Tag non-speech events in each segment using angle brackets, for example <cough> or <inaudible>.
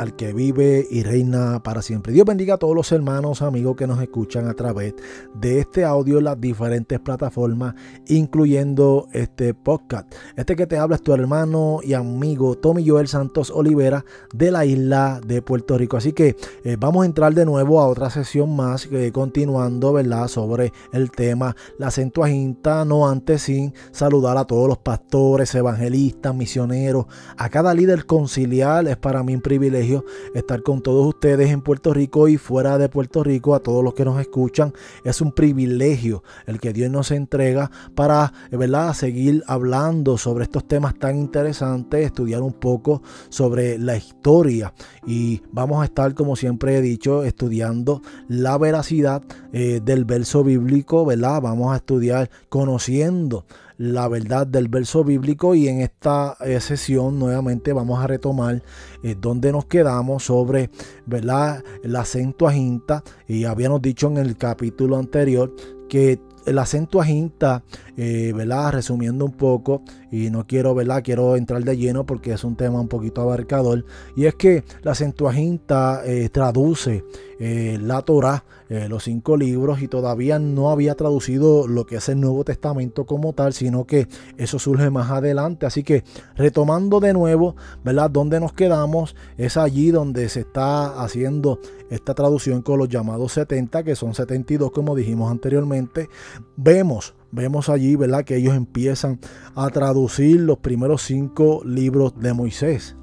al que vive y reina para siempre. Dios bendiga a todos los hermanos, amigos que nos escuchan a través de este audio en las diferentes plataformas, incluyendo este podcast. Este que te habla es tu hermano y amigo Tommy Joel Santos Olivera de la isla de Puerto Rico. Así que eh, vamos a entrar de nuevo a otra sesión más, eh, continuando, ¿verdad? Sobre el tema la Centuaginta, no antes sin saludar a todos los pastores, evangelistas, misioneros, a cada líder conciliar. Es para mí un privilegio estar con todos ustedes en Puerto Rico y fuera de Puerto Rico, a todos los que nos escuchan. Es un privilegio el que Dios nos entrega para, ¿verdad?, seguir hablando sobre estos temas tan interesantes, estudiar un poco sobre la historia y vamos a estar, como siempre he dicho, estudiando la veracidad eh, del verso bíblico, ¿verdad? Vamos a estudiar conociendo la verdad del verso bíblico y en esta eh, sesión nuevamente vamos a retomar eh, donde nos quedamos sobre ¿verdad? la Centuaginta y habíamos dicho en el capítulo anterior que la Centuaginta, eh, ¿verdad? Resumiendo un poco, y no quiero, ¿verdad? Quiero entrar de lleno porque es un tema un poquito abarcador. Y es que la Centuaginta eh, traduce eh, la Torah, eh, los cinco libros, y todavía no había traducido lo que es el Nuevo Testamento como tal, sino que eso surge más adelante. Así que retomando de nuevo, ¿verdad? Donde nos quedamos es allí donde se está haciendo esta traducción con los llamados 70, que son 72 como dijimos anteriormente. Vemos vemos allí, ¿verdad? Que ellos empiezan a traducir los primeros cinco libros de Moisés.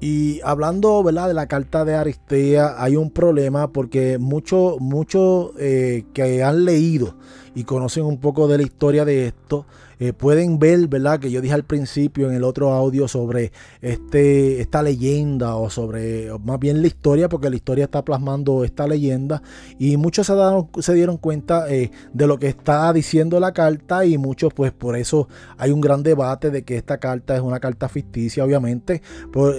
Y hablando. De la carta de Aristea, hay un problema porque muchos muchos eh, que han leído y conocen un poco de la historia de esto, eh, pueden ver, ¿verdad? Que yo dije al principio en el otro audio sobre este, esta leyenda o sobre más bien la historia, porque la historia está plasmando esta leyenda y muchos se, se dieron cuenta eh, de lo que está diciendo la carta y muchos pues por eso hay un gran debate de que esta carta es una carta ficticia obviamente.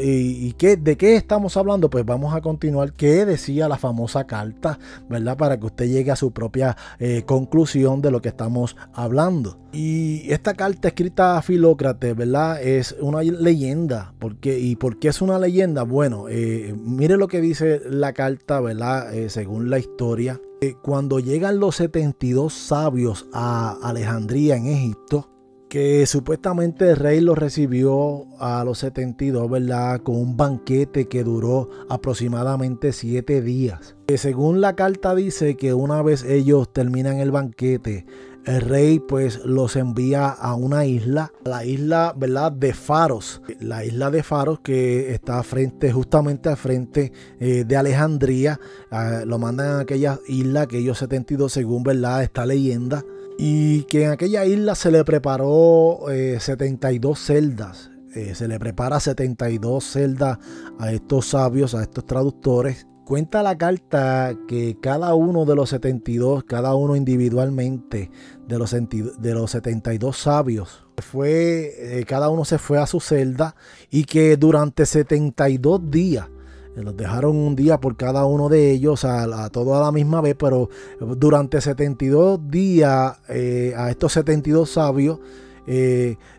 y, qué, de qué estamos hablando? Pues vamos a continuar. ¿Qué decía la famosa carta? ¿Verdad? Para que usted llegue a su propia eh, conclusión de lo que estamos hablando. Y esta carta escrita a Filócrates, ¿verdad? Es una leyenda. ¿Por qué? ¿Y por qué es una leyenda? Bueno, eh, mire lo que dice la carta, ¿verdad? Eh, según la historia. Eh, cuando llegan los 72 sabios a Alejandría en Egipto, que supuestamente el rey los recibió a los 72, ¿verdad? Con un banquete que duró aproximadamente 7 días. según la carta dice que una vez ellos terminan el banquete, el rey pues los envía a una isla, la isla, ¿verdad? De Faros. La isla de Faros que está frente, justamente al frente eh, de Alejandría. Ah, lo mandan a aquella isla que ellos 72 según, ¿verdad? Esta leyenda. Y que en aquella isla se le preparó 72 eh, celdas. Eh, se le prepara 72 celdas a estos sabios, a estos traductores Cuenta la carta que cada uno de los 72, cada uno individualmente de los, de los 72 sabios, fue, eh, cada uno se fue a su celda y que durante 72 días, eh, los dejaron un día por cada uno de ellos, a, a todo a la misma vez, pero durante 72 días eh, a estos 72 sabios,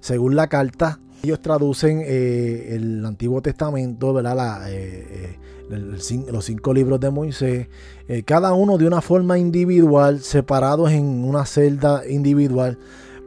según la carta, ellos traducen el Antiguo Testamento, ¿verdad? La, los cinco libros de Moisés, eh, cada uno de una forma individual, separados en una celda individual,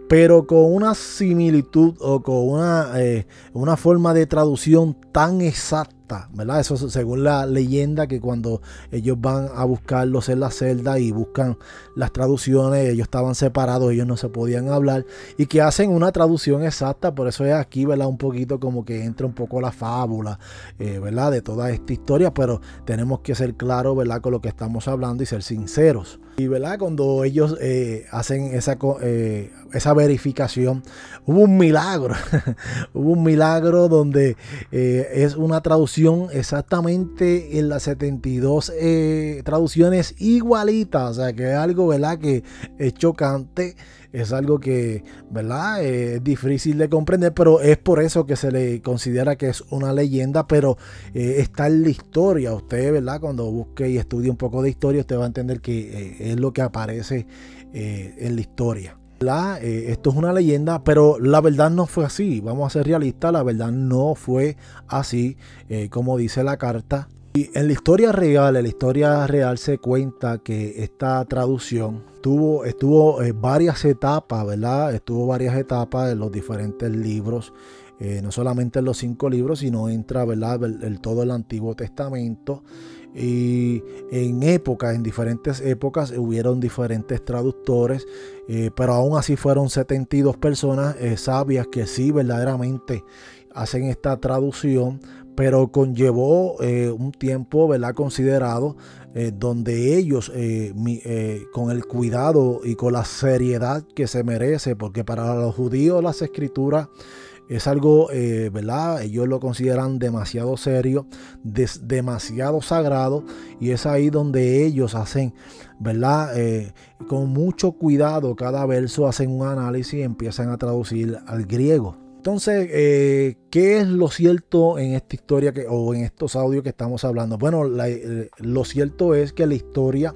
pero con una similitud o con una, eh, una forma de traducción tan exacta ¿verdad? Eso según la leyenda que cuando ellos van a buscarlos en la celda y buscan las traducciones, ellos estaban separados, ellos no se podían hablar y que hacen una traducción exacta, por eso es aquí, ¿verdad? Un poquito como que entra un poco la fábula, eh, ¿verdad? De toda esta historia, pero tenemos que ser claros, ¿verdad? Con lo que estamos hablando y ser sinceros. Y ¿verdad? cuando ellos eh, hacen esa, eh, esa verificación, hubo un milagro. <laughs> hubo un milagro donde es una traducción exactamente en las 72 eh, traducciones igualitas. O sea, que es algo, ¿verdad? Que es chocante. Es algo que, ¿verdad? Eh, es difícil de comprender, pero es por eso que se le considera que es una leyenda, pero eh, está en la historia. Usted, ¿verdad? Cuando busque y estudie un poco de historia, usted va a entender que es lo que aparece en la historia. La, eh, esto es una leyenda, pero la verdad no fue así. Vamos a ser realistas, la verdad no fue así eh, como dice la carta. Y en la historia real, en la historia real se cuenta que esta traducción tuvo, estuvo varias etapas, ¿verdad? Estuvo varias etapas en los diferentes libros. no solamente en los cinco libros, sino entra ¿verdad? Todo el Antiguo Testamento. Y en épocas, en diferentes épocas, hubieron diferentes traductores, eh, pero aún así fueron 72 personas eh, sabias que sí verdaderamente hacen esta traducción, pero conllevó eh, un tiempo ¿verdad? considerado donde ellos, con el cuidado y con la seriedad que se merece, porque para los judíos las escrituras es algo, eh, ¿verdad? Ellos lo consideran demasiado serio, demasiado sagrado, y es ahí donde ellos hacen, ¿verdad? Eh, con mucho cuidado cada verso hacen un análisis y empiezan a traducir al griego. Entonces, eh, ¿qué es lo cierto en esta historia que, o en estos audios que estamos hablando? Bueno, lo cierto es que la historia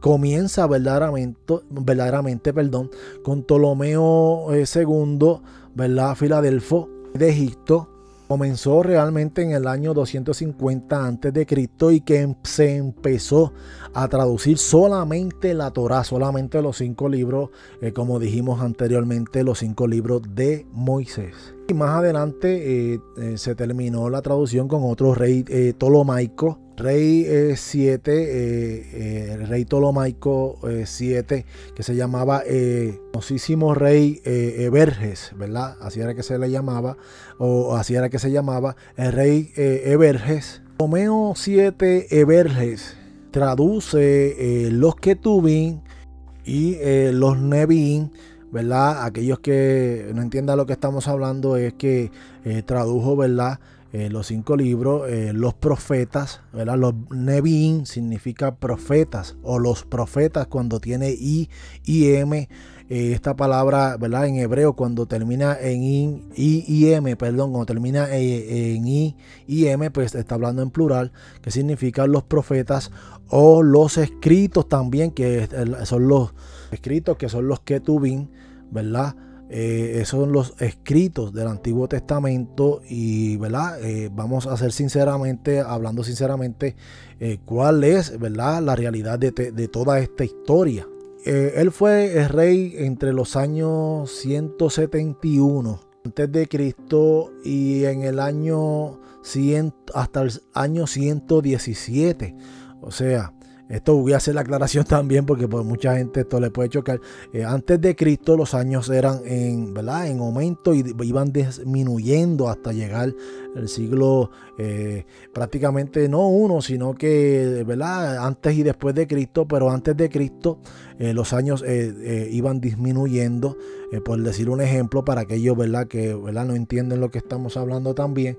comienza verdaderamente, verdaderamente perdón, con Ptolomeo II ¿verdad? Filadelfo de Egipto comenzó realmente en el año 250 antes de Cristo y que em, se empezó a traducir solamente la Torá, solamente los cinco libros, eh, como dijimos anteriormente, los cinco libros de Moisés. Y más adelante eh, eh, se terminó la traducción con otro rey Ptolomaico rey 7, eh, eh, el rey Ptolomaico 7, eh, que se llamaba famosísimo rey Everges, ¿verdad? Así era que se le llamaba, o así era que se llamaba, el rey Everges. Romeo 7 Everges traduce los Ketubín y los Nebín, ¿verdad? Aquellos que no entiendan lo que estamos hablando es que tradujo, ¿verdad? Eh, los cinco libros, eh, los profetas, ¿verdad? Los Nebin significa profetas o los profetas cuando tiene I, I, M. Eh, esta palabra, ¿verdad? En hebreo cuando termina en I, I, M, perdón, cuando termina en, I, I, M, pues está hablando en plural, que significa los profetas o los escritos también, que son los escritos que son los ketubim, ¿verdad? Eh, esos son los escritos del Antiguo Testamento y ¿verdad? Eh, vamos a ser sinceramente, hablando sinceramente, eh, cuál es ¿verdad? la realidad de, toda esta historia. él fue el rey entre los años 171 antes de Cristo y en el año 100 hasta el año 117. O sea, esto voy a hacer la aclaración <laughs> también porque por mucha gente esto le puede chocar. Eh, antes de Cristo los años eran en, ¿verdad? en aumento y iban disminuyendo hasta llegar el siglo eh, prácticamente no uno, sino que ¿verdad? antes y después de Cristo, pero antes de Cristo eh, los años iban disminuyendo. por decir un ejemplo para aquellos ¿verdad? que ¿verdad? no entienden lo que estamos hablando también.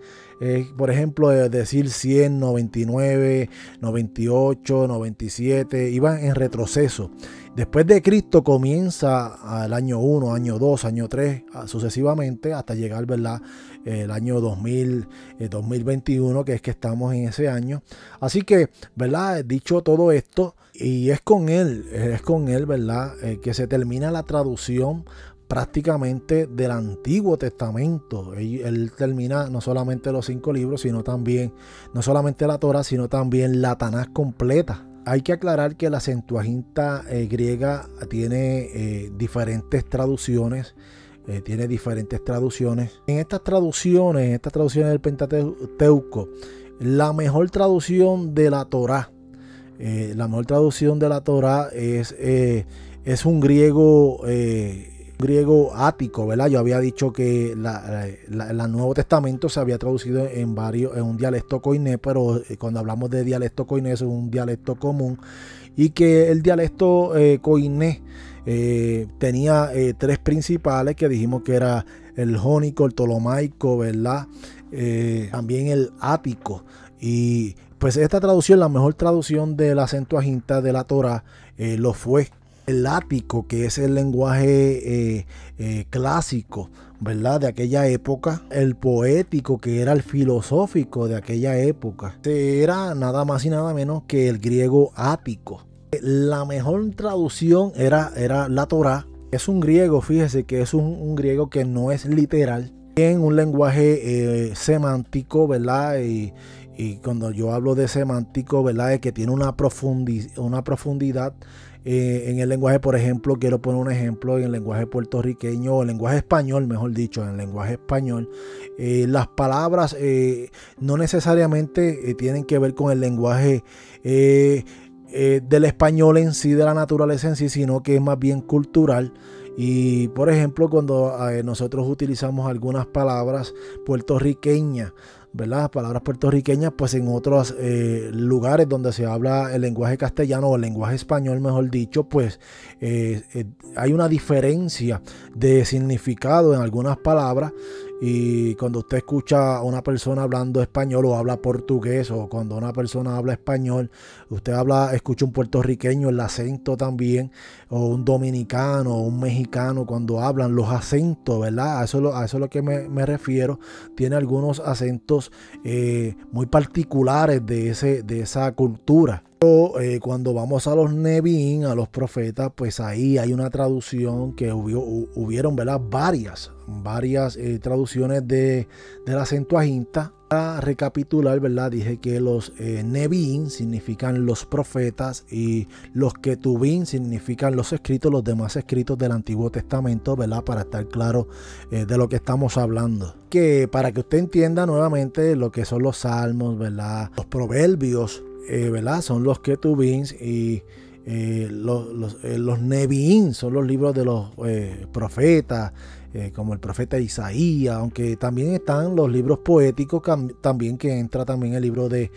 por ejemplo, decir 100, 99, 98, 97 iban en retroceso. Después de Cristo comienza al año 1, año 2, año 3, sucesivamente hasta llegar ¿verdad? El año 2000, 2021, eh, que es que estamos en ese año. Así que, ¿verdad? Dicho todo esto, y es con él, es con él, ¿verdad? Eh, que se termina la traducción prácticamente del Antiguo Testamento. Él, termina no solamente los cinco libros, sino también, no solamente la Torah, sino también la Tanás completa. Hay que aclarar que la Septuaginta eh, griega tiene eh, diferentes traducciones. Eh, tiene diferentes traducciones. En estas traducciones, en estas traducciones del Pentateuco, la mejor traducción de la Torá, la mejor traducción de la Torá es, es un griego griego ático, ¿verdad? Yo había dicho que el Nuevo Testamento se había traducido en varios, en un dialecto coiné, pero eh, cuando hablamos de dialecto coiné es un dialecto común y que el dialecto eh, coiné eh, tenía tres principales que dijimos que era el jónico, el tolomaico, ¿verdad? también el ático y pues esta traducción, la mejor traducción de la Septuaginta de la Torah, lo fue el ático, que es el lenguaje eh, eh, clásico, ¿verdad? De aquella época, el poético, que era el filosófico de aquella época, era nada más y nada menos que el griego ático. La mejor traducción era, era la Torá, Es un griego, fíjese que es un, griego que no es literal, en un lenguaje eh, semántico, ¿verdad? Y, cuando yo hablo de semántico, ¿verdad? Es que tiene una, una profundidad eh, en el lenguaje, por ejemplo, quiero poner un ejemplo en el lenguaje puertorriqueño o el lenguaje español, mejor dicho, en el lenguaje español, eh, las palabras no necesariamente tienen que ver con el lenguaje del español en sí, de la naturaleza en sí, sino que es más bien cultural. Y por ejemplo, cuando nosotros utilizamos algunas palabras puertorriqueñas, ¿verdad? Palabras puertorriqueñas, pues en otros eh, lugares donde se habla el lenguaje castellano o el lenguaje español, mejor dicho, pues eh, eh, hay una diferencia de significado en algunas palabras y cuando usted escucha a una persona hablando español o habla portugués, o cuando una persona habla español, usted habla, escucha un puertorriqueño, el acento también, o un dominicano, o un mexicano, cuando hablan los acentos, ¿verdad? A eso, a eso es lo que me, refiero. Tiene algunos acentos eh, muy particulares de, ese, de esa cultura. Eh, cuando vamos a los Nevi'im, a los profetas, pues ahí hay una traducción que hubieron, ¿verdad? Varias, varias eh, traducciones de, de la Septuaginta. Para recapitular, ¿verdad? Dije que los eh, significan los profetas y los Ketubim significan los escritos, los demás escritos del Antiguo Testamento, ¿verdad? Para estar claro eh, de lo que estamos hablando. Que para que usted entienda nuevamente lo que son los salmos, ¿verdad? Los proverbios, eh, ¿verdad? Son los Ketubins y eh, los, los, eh, son los libros de los profetas, como el profeta Isaías, aunque también están los libros poéticos, también que entra también el libro de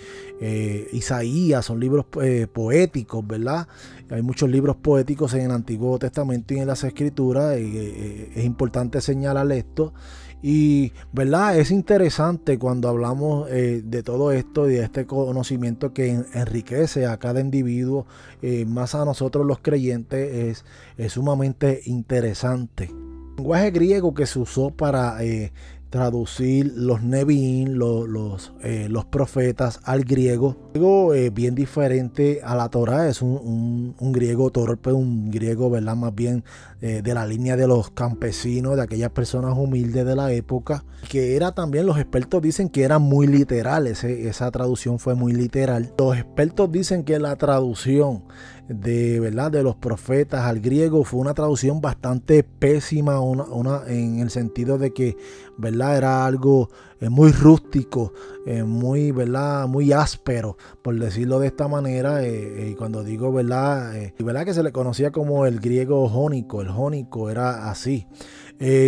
Isaías, son libros poéticos, ¿verdad? Hay muchos libros poéticos en el Antiguo Testamento y en las Escrituras, es importante señalar esto. Y, ¿verdad? Es interesante cuando hablamos eh, de todo esto y de este conocimiento que enriquece a cada individuo, eh, más a nosotros los creyentes, es, sumamente interesante. El lenguaje griego que se usó para eh, traducir los Nevi'im, los, los, eh, los, profetas al griego. Algo eh, bien diferente a la Torah, es un, griego torpe, un griego, ¿verdad? Más bien eh, de la línea de los campesinos, de aquellas personas humildes de la época, que era también, los expertos dicen que era muy literal, esa traducción fue muy literal. Los expertos dicen que la traducción de verdad de los profetas al griego fue una traducción bastante pésima una, en el sentido de que verdad era algo eh, muy rústico eh, muy verdad muy áspero por decirlo de esta manera eh, y cuando digo verdad verdad que se le conocía como el griego jónico el jónico era así.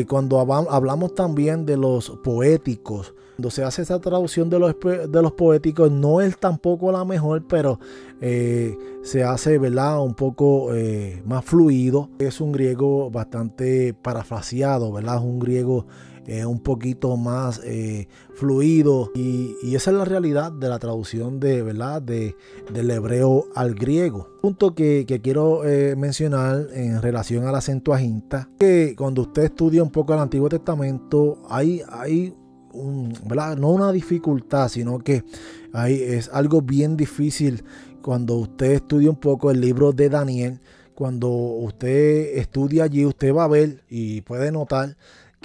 Cuando hablamos también de los poéticos cuando se hace esa traducción de los, de los poéticos, no es tampoco la mejor, pero eh, se hace ¿verdad? un poco eh, más fluido. Es un griego bastante parafraseado, ¿verdad? Un griego eh, un poquito más fluido y, esa es la realidad de la traducción de, ¿verdad? De, del hebreo al griego. Punto que, quiero mencionar en relación a la Septuaginta, que cuando usted estudia un poco el Antiguo Testamento, hay, hay no una dificultad, sino que hay, es algo bien difícil cuando usted estudia un poco el libro de Daniel. Cuando usted estudia allí, usted va a ver y puede notar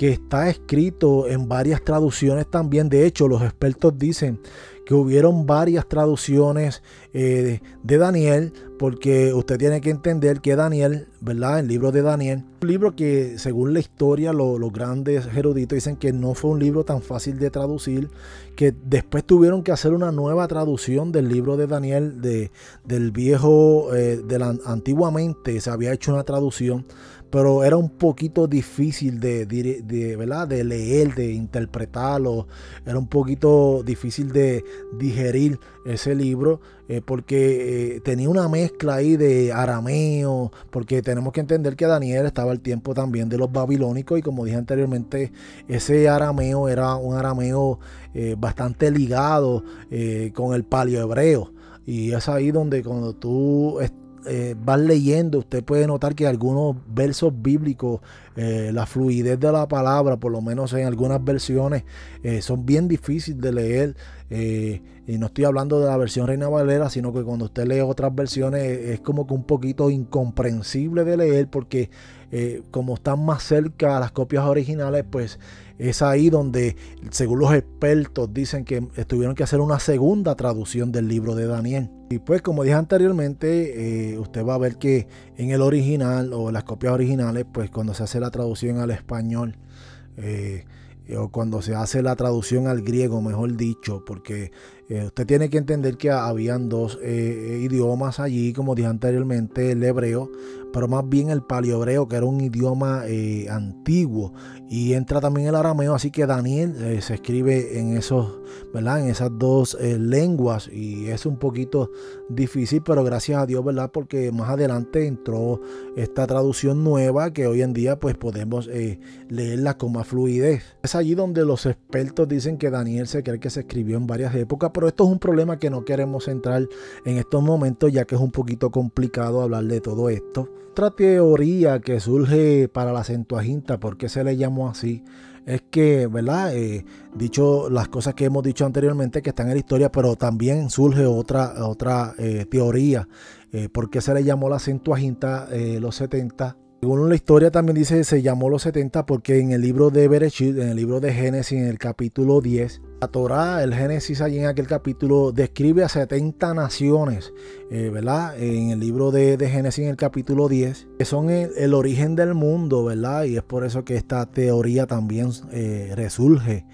que está escrito en varias traducciones también. De hecho, los expertos dicen que hubieron varias traducciones eh, de Daniel, porque usted tiene que entender que Daniel, ¿verdad? El libro de Daniel, un libro que según la historia los grandes eruditos dicen que no fue un libro tan fácil de traducir, que después tuvieron que hacer una nueva traducción del libro de Daniel, de, del viejo, eh, de la, antiguamente se había hecho una traducción pero era un poquito difícil de, de, ¿verdad? de leer, de interpretarlo, era un poquito difícil de digerir ese libro eh, porque eh, tenía una mezcla ahí de arameo, porque tenemos que entender que Daniel estaba al tiempo también de los babilónicos y como dije anteriormente, ese arameo era un arameo eh, bastante ligado con el palio hebreo. Y es ahí donde cuando tú eh, vas leyendo, usted puede notar que algunos versos bíblicos la fluidez de la palabra, por lo menos en algunas versiones, son bien difíciles de leer. y no estoy hablando de la versión Reina Valera, sino que cuando usted lee otras versiones es como que un poquito incomprensible de leer porque como están más cerca a las copias originales, pues es ahí donde, según los expertos, dicen que tuvieron que hacer una segunda traducción del libro de Daniel. Y pues, como dije anteriormente, eh, usted va a ver que en el original o las copias originales, pues cuando se hace la traducción al español, eh, o cuando se hace la traducción al griego, mejor dicho, porque eh, usted tiene que entender que habían dos idiomas allí, como dije anteriormente, el hebreo, pero más bien el paleohebreo, que era un idioma antiguo, y entra también el arameo, así que Daniel eh, se escribe en esos, ¿verdad? En esas dos eh, lenguas y es un poquito difícil, pero gracias a Dios, ¿verdad? Porque más adelante entró esta traducción nueva que hoy en día pues podemos eh, leerla con más fluidez. Es allí donde los expertos dicen que Daniel se cree que se escribió en varias épocas, pero esto es un problema que no queremos entrar en estos momentos ya que es un poquito complicado hablar de todo esto. Otra teoría que surge para la Centuaginta, ¿por qué se le llamó así? Es que, ¿verdad? Eh, dicho las cosas que hemos dicho anteriormente que están en la historia, pero también surge otra, otra eh, teoría. Eh, ¿Por qué se le llamó la Centuaginta los 70? Según la historia también dice que se llamó los 70 porque en el libro de Bereshit, en el libro de Génesis, en el capítulo 10, la Torah, el Génesis allí en aquel capítulo describe a 70 naciones, eh, ¿verdad? En el libro de, Génesis en el capítulo 10, que son el, origen del mundo, ¿verdad? Y es por eso que esta teoría también eh, resurge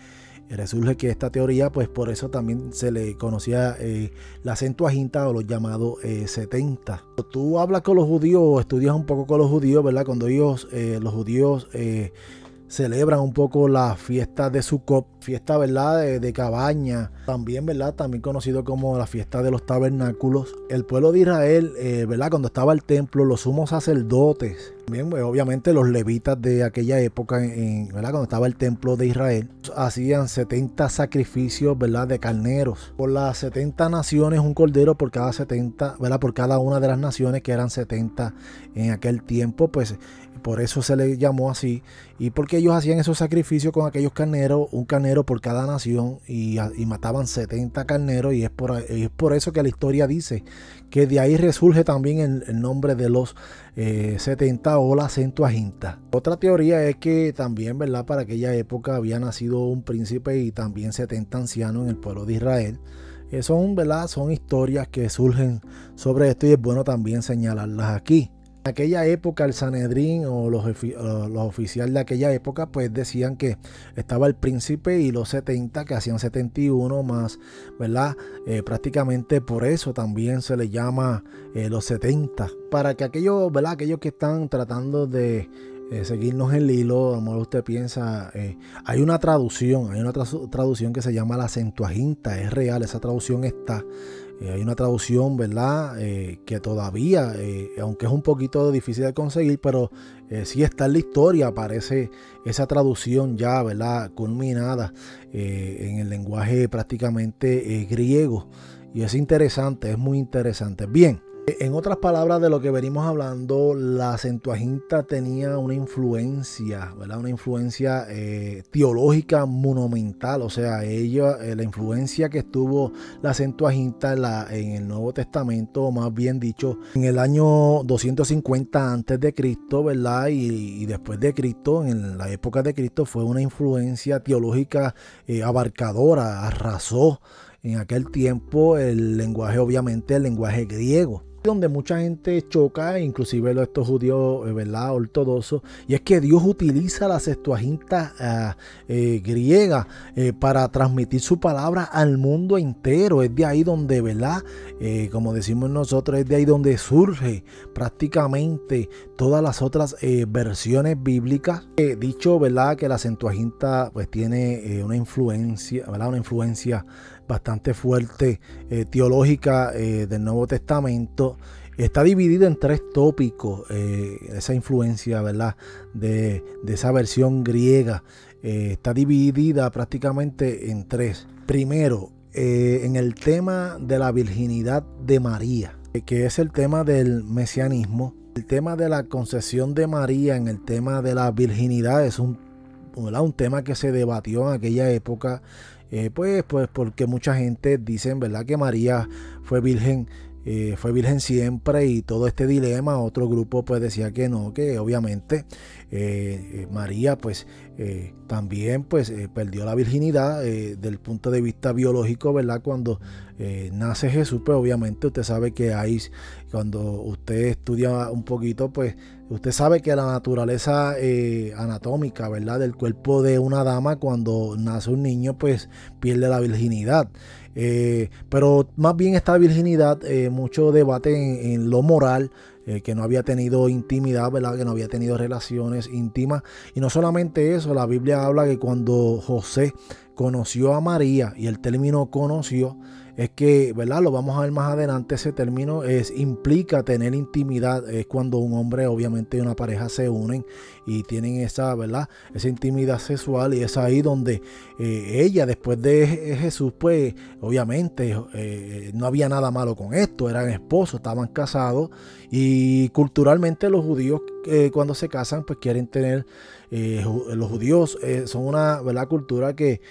resurge que esta teoría, pues por eso también se le conocía eh, la Centuaginta o los llamados 70. Eh, Tú hablas con los judíos o estudias un poco con los judíos, ¿verdad? Cuando ellos, eh, los judíos celebran un poco la fiesta de Sukkot, fiesta, ¿verdad? De, cabaña, también, ¿verdad? También conocido como la fiesta de los tabernáculos. El pueblo de Israel, eh, ¿verdad? Cuando estaba el templo, los sumos sacerdotes, pues, obviamente los levitas de aquella época, en, ¿verdad? Cuando estaba el templo de Israel, hacían 70 sacrificios, ¿verdad? De carneros. Por las 70 naciones, un cordero por cada 70, ¿verdad? Por cada una de las naciones que eran 70 en aquel tiempo, pues por eso se le llamó así. Y porque ellos hacían esos sacrificios con aquellos carneros, un carnero por cada nación, y, mataban 70 carneros. Y es por, es por, eso que la historia dice que de ahí resurge también el, nombre de los 70 eh, o la Centuaginta. Otra teoría es que también, ¿verdad? Para aquella época había nacido un príncipe y también 70 ancianos en el pueblo de Israel. Eh, son, ¿verdad? Son historias que surgen sobre esto y es bueno también señalarlas aquí. En aquella época el Sanedrín o los, oficiales de aquella época pues decían que estaba el príncipe y los 70 que hacían 71 más, ¿verdad? Eh, prácticamente por eso también se le llama eh, los 70. Para que aquellos, ¿verdad? Aquellos que están tratando de eh, seguirnos el hilo, a lo mejor usted piensa, hay una traducción, hay una traducción que se llama la Centuaginta, es real, esa traducción está. Eh, hay una traducción, ¿verdad? Eh, que todavía, eh, aunque es un poquito difícil de conseguir, pero sí está en la historia, aparece esa traducción ya, ¿verdad? Culminada en el lenguaje prácticamente griego. Y es interesante, es muy interesante. Bien, en otras palabras de lo que venimos hablando, la Centuaginta tenía una influencia, ¿verdad? Una influencia eh, teológica monumental, o sea, ella, eh, la influencia que estuvo la Centuaginta en, el Nuevo Testamento, o más bien dicho, en el año 250 antes de Cristo, ¿verdad? Y, después de Cristo, en la época de Cristo, fue una influencia teológica eh, abarcadora, arrasó en aquel tiempo el lenguaje, obviamente, el lenguaje griego donde mucha gente choca, inclusive estos judíos, eh, ¿verdad? Ortodoxos, y es que Dios utiliza la Septuaginta ah, eh, griega eh, para transmitir su palabra al mundo entero. Es de ahí donde, ¿verdad? como decimos nosotros, es de ahí donde surge prácticamente todas las otras versiones bíblicas. dicho, ¿verdad? Que la Septuaginta pues tiene una influencia, ¿verdad? Una influencia bastante fuerte eh, teológica eh, del Nuevo Testamento. Está dividido en tres tópicos, eh, esa influencia, ¿verdad? De, esa versión griega. está dividida prácticamente en tres. Primero, en el tema de la virginidad de María, que es el tema del mesianismo. El tema de la concesión de María en el tema de la virginidad es un, un tema que se debatió en aquella época, eh, pues, pues porque mucha gente dice, ¿verdad?, que María fue virgen eh, fue virgen siempre y todo este dilema, otro grupo pues decía que no, que obviamente eh, María pues también pues perdió la virginidad del punto de vista biológico, ¿verdad? Cuando nace Jesús, pues obviamente usted sabe que hay, cuando usted estudia un poquito, pues usted sabe que la naturaleza anatómica, ¿verdad? Del cuerpo de una dama cuando nace un niño, pues pierde la virginidad. Eh, pero más bien esta virginidad, eh, mucho debate en, lo moral, eh, que no había tenido intimidad, ¿verdad? Que no había tenido relaciones íntimas. Y no solamente eso, la Biblia habla que cuando José conoció a María, y el término conoció, es que, ¿verdad? Lo vamos a ver más adelante, ese término es, implica tener intimidad, es cuando un hombre obviamente y una pareja se unen y tienen esa, ¿verdad? Esa intimidad sexual y es ahí donde eh, ella después de Jesús, pues obviamente eh, no había nada malo con esto, eran esposos, estaban casados y culturalmente los judíos eh, cuando se casan pues quieren tener los judíos son una ¿verdad? cultura que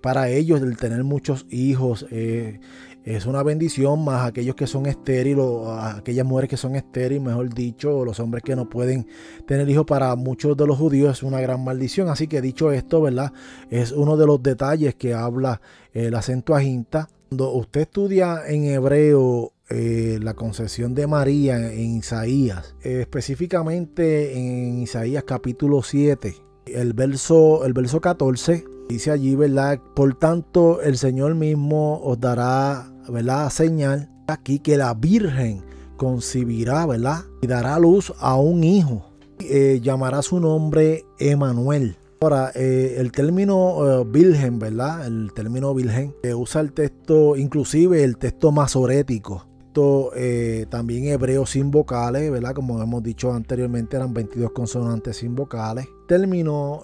para ellos el tener muchos hijos es una bendición, más aquellos que son estériles, aquellas mujeres que son estériles, mejor dicho, los hombres que no pueden tener hijos, para muchos de los judíos es una gran maldición. Así que dicho esto, ¿verdad? Es uno de los detalles que habla el acento agenta. Cuando usted estudia en hebreo eh, la concesión de María en Isaías, específicamente en Isaías capítulo 7, el verso, el verso 14, dice allí, ¿verdad? Por tanto, el Señor mismo os dará ¿verdad? Señal aquí que la Virgen concibirá, ¿verdad? Y dará luz a un hijo. Eh, llamará su nombre Emanuel. Ahora, eh, el término eh, virgen, ¿verdad? El término virgen usa el texto, inclusive el texto masorético. Esto, también hebreo sin vocales, ¿verdad? Como hemos dicho anteriormente, eran 22 consonantes sin vocales. Término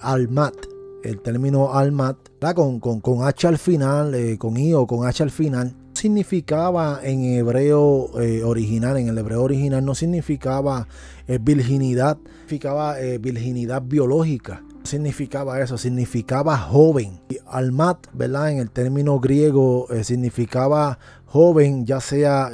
almat, el término almat, con, con, con, H al final, eh, con I o con H al final, significaba en hebreo eh, original, en el hebreo original no significaba eh, virginidad, significaba virginidad biológica. Significaba eso, significaba joven. almat, ¿verdad? En el término griego significaba joven, ya sea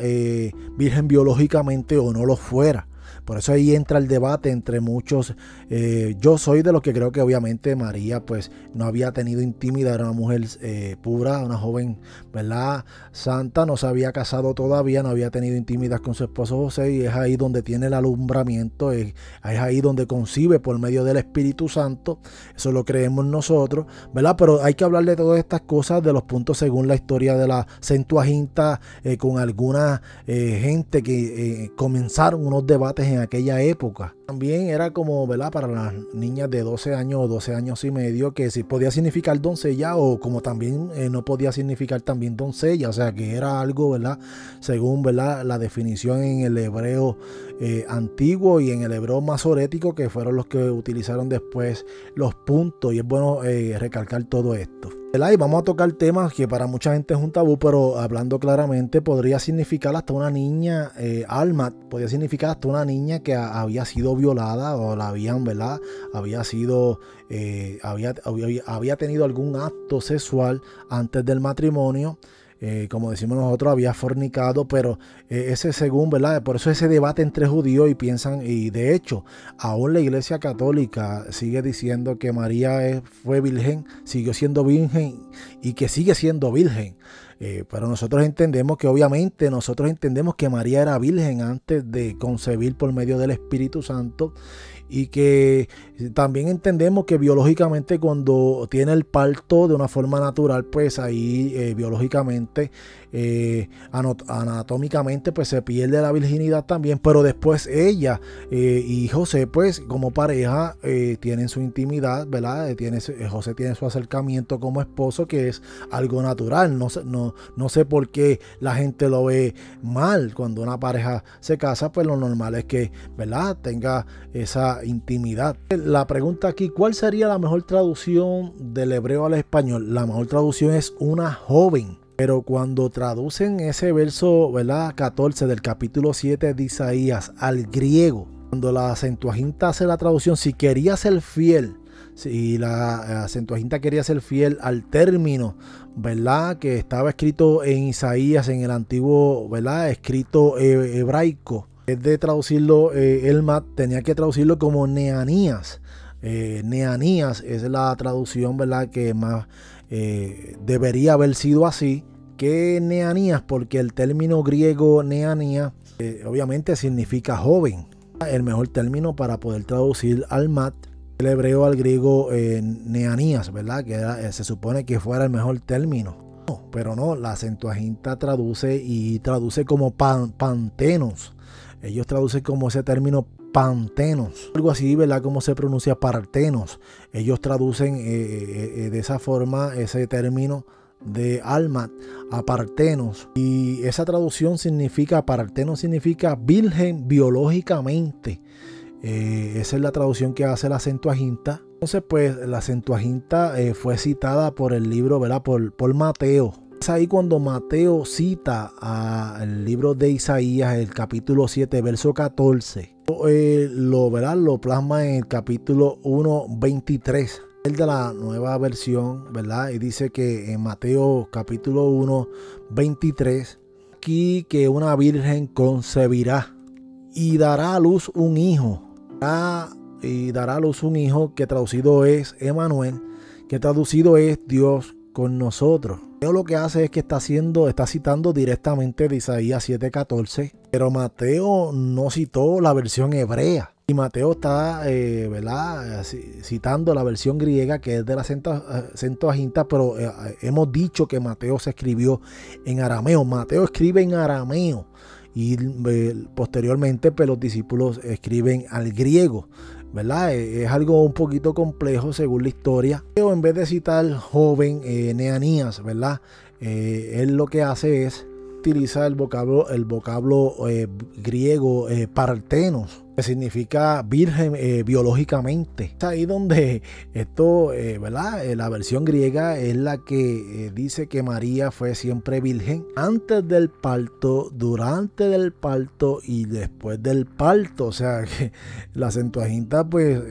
virgen biológicamente o no lo fuera. Por eso ahí entra el debate entre muchos. Eh, yo soy de los que creo que obviamente María pues no había tenido intimidad, era una mujer eh, pura, una joven, ¿verdad? Santa, no se había casado todavía, no había tenido intimidad con su esposo José y es ahí donde tiene el alumbramiento, es, ahí donde concibe por medio del Espíritu Santo, eso lo creemos nosotros, ¿verdad? Pero hay que hablar de todas estas cosas, de los puntos según la historia de la Centuaginta, eh, con alguna gente que comenzaron unos debates en aquella época. También era como, ¿verdad? Para las niñas de 12 años o 12 años y medio, que si podía significar doncella o como también eh, no podía significar también doncella, o sea que era algo, ¿verdad? Según, ¿verdad? La definición en el hebreo eh, antiguo y en el hebreo masorético, que fueron los que utilizaron después los puntos, y es bueno eh, recalcar todo esto. Vamos a tocar temas que para mucha gente es un tabú, pero hablando claramente podría significar hasta una niña, eh, alma, podría significar hasta una niña que había sido violada o la habían, ¿verdad? Había sido, eh, había, había, tenido algún acto sexual antes del matrimonio. Eh, como decimos nosotros, había fornicado, pero eh, ese según, ¿verdad? Por eso ese debate entre judíos y piensan, y de hecho, aún la iglesia católica sigue diciendo que María fue virgen, siguió siendo virgen y que sigue siendo virgen. Eh, pero nosotros entendemos que obviamente nosotros entendemos que María era virgen antes de concebir por medio del Espíritu Santo y que también entendemos que biológicamente cuando tiene el parto de una forma natural, pues ahí eh, biológicamente eh, anatómicamente pues se pierde la virginidad también, pero después ella eh, y José pues como pareja tienen su intimidad, ¿verdad? Tiene, José tiene su acercamiento como esposo que es algo natural, no, no, no sé por qué la gente lo ve mal cuando una pareja se casa, pues lo normal es que, ¿verdad? Tenga esa intimidad. La pregunta aquí, ¿cuál sería la mejor traducción del hebreo al español? La mejor traducción es una joven Pero cuando traducen ese verso, ¿verdad? 14 del capítulo 7 de Isaías al griego, cuando la Septuaginta hace la traducción, si quería ser fiel, si la Septuaginta quería ser fiel al término, ¿verdad? Que estaba escrito en Isaías, en el antiguo, ¿verdad? Escrito hebraico. Es de traducirlo, eh, el Mat tenía que traducirlo como Neanías. Eh, Neanías es la traducción, ¿verdad? Que más eh, debería haber sido así que Neanías, porque el término griego Neanías eh, obviamente significa joven. El mejor término para poder traducir al mat, el hebreo al griego Neanías, ¿verdad? Que se supone que fuera el mejor término. pero no, la Septuaginta traduce y traduce como pantenos. Ellos traducen como ese término pantenos. Algo así, ¿verdad? Como se pronuncia partenos. Ellos traducen eh, eh, eh, de esa forma ese término de alma a partenos. Y esa traducción significa, partenos significa virgen biológicamente. esa es la traducción que hace la Centuaginta. Entonces, pues la Centuaginta fue citada por el libro, ¿verdad? Por, por Mateo. Es ahí cuando Mateo cita al libro de Isaías, el capítulo 7, verso 14. Eh, lo, ¿verdad? lo plasma en el capítulo 1, 23. El de la nueva versión, ¿verdad? Y dice que en Mateo capítulo 1, 23, aquí que una virgen concebirá y dará a luz un hijo. y dará a luz un hijo que traducido es Emanuel, que traducido es Dios con nosotros. Mateo lo que hace es que está haciendo, está citando directamente de Isaías 7:14, pero Mateo no citó la versión hebrea. Y Mateo está, eh, ¿verdad? Citando la versión griega que es de la Centoaginta, pero eh, hemos dicho que Mateo se escribió en arameo. Mateo escribe en arameo y eh, posteriormente pues, los discípulos escriben al griego. Eh, es algo un poquito complejo según la historia. Pero en vez de citar joven eh, Neanías, ¿verdad? Eh, él lo que hace es utilizar el vocablo, el vocablo griego partenos que significa virgen eh, biológicamente. Es ahí donde esto, eh, ¿verdad? Eh, la versión griega es la que dice que María fue siempre virgen antes del parto, durante del parto y después del parto. O sea que la Septuaginta, pues,